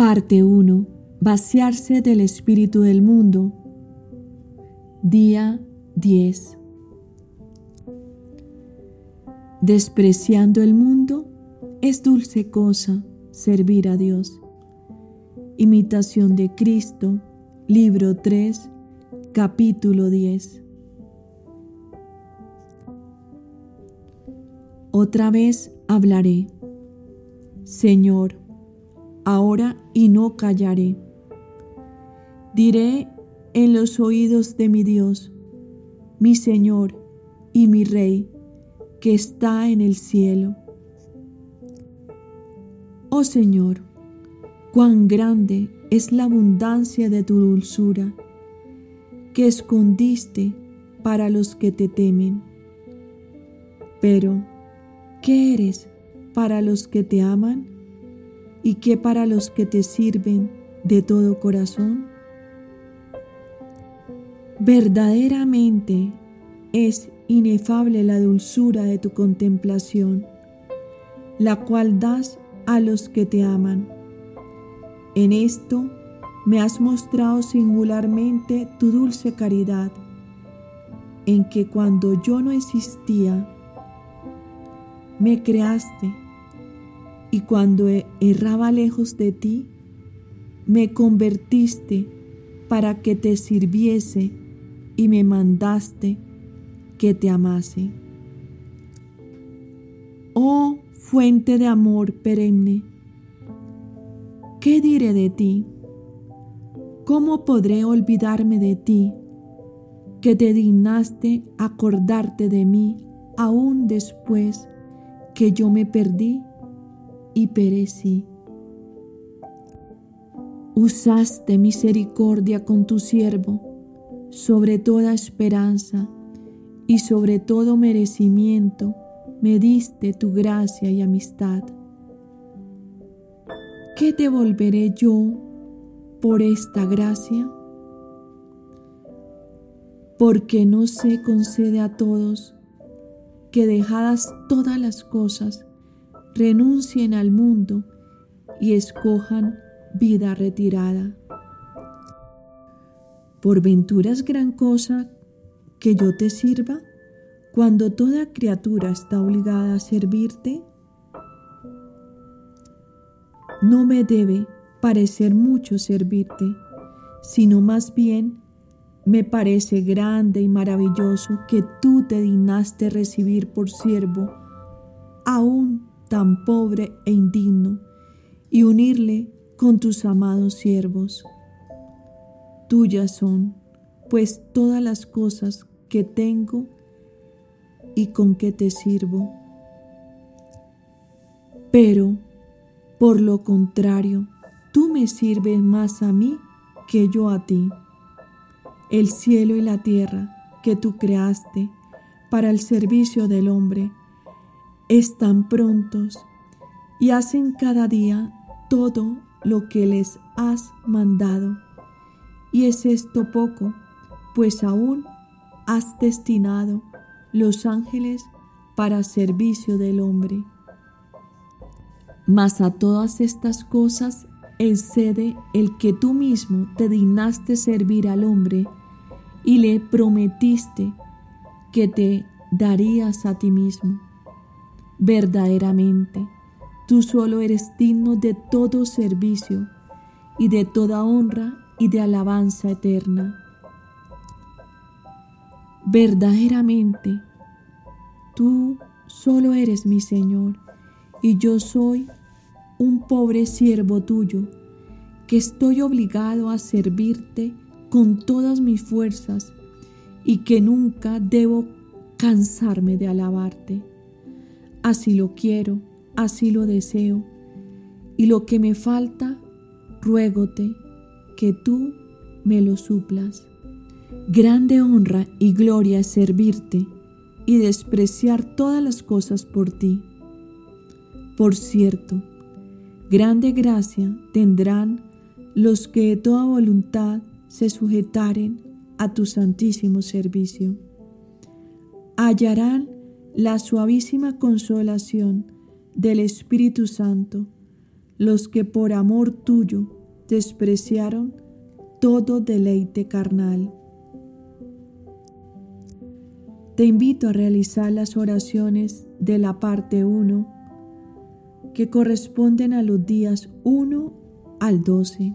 Parte 1. Vaciarse del espíritu del mundo. Día 10. Despreciando el mundo, es dulce cosa servir a Dios. Imitación de Cristo, libro 3, capítulo 10. Otra vez hablaré. Señor, ahora y no callaré. Diré en los oídos de mi Dios, mi Señor y mi Rey, que está en el cielo. Oh Señor, cuán grande es la abundancia de tu dulzura, que escondiste para los que te temen. Pero, ¿qué eres para los que te aman? Y que para los que te sirven de todo corazón? Verdaderamente es inefable la dulzura de tu contemplación, la cual das a los que te aman. En esto me has mostrado singularmente tu dulce caridad, en que cuando yo no existía, me creaste y cuando erraba lejos de ti, me convertiste para que te sirviese y me mandaste que te amase. Oh fuente de amor perenne, ¿qué diré de ti? ¿Cómo podré olvidarme de ti, que te dignaste acordarte de mí aún después que yo me perdí y perecí. Usaste misericordia con tu siervo sobre toda esperanza y sobre todo merecimiento me diste tu gracia y amistad. ¿Qué te volveré yo por esta gracia? Porque no se concede a todos que dejadas todas las cosas renuncien al mundo y escojan vida retirada. ¿Por ventura es gran cosa que yo te sirva cuando toda criatura está obligada a servirte? No me debe parecer mucho servirte, sino más bien me parece grande y maravilloso que tú te dignaste recibir por siervo aún tan pobre e indigno, y unirle con tus amados siervos. Tuyas son, pues, todas las cosas que tengo y con que te sirvo. Pero, por lo contrario, tú me sirves más a mí que yo a ti. El cielo y la tierra que tú creaste para el servicio del hombre están prontos y hacen cada día todo lo que les has mandado. Y es esto poco, pues aún has destinado los ángeles para servicio del hombre. Mas a todas estas cosas excede el que tú mismo te dignaste servir al hombre y le prometiste que te darías a ti mismo. Verdaderamente, tú solo eres digno de todo servicio y de toda honra y de alabanza eterna. Verdaderamente, tú solo eres mi Señor y yo soy un pobre siervo tuyo que estoy obligado a servirte con todas mis fuerzas y que nunca debo cansarme de alabarte. Así lo quiero, así lo deseo. Y lo que me falta, ruégote que tú me lo suplas. Grande honra y gloria es servirte y despreciar todas las cosas por ti. Por cierto, grande gracia tendrán los que de toda voluntad se sujetaren a tu santísimo servicio. Hallarán la suavísima consolación del Espíritu Santo, los que por amor tuyo despreciaron todo deleite carnal. Te invito a realizar las oraciones de la parte 1 que corresponden a los días 1 al 12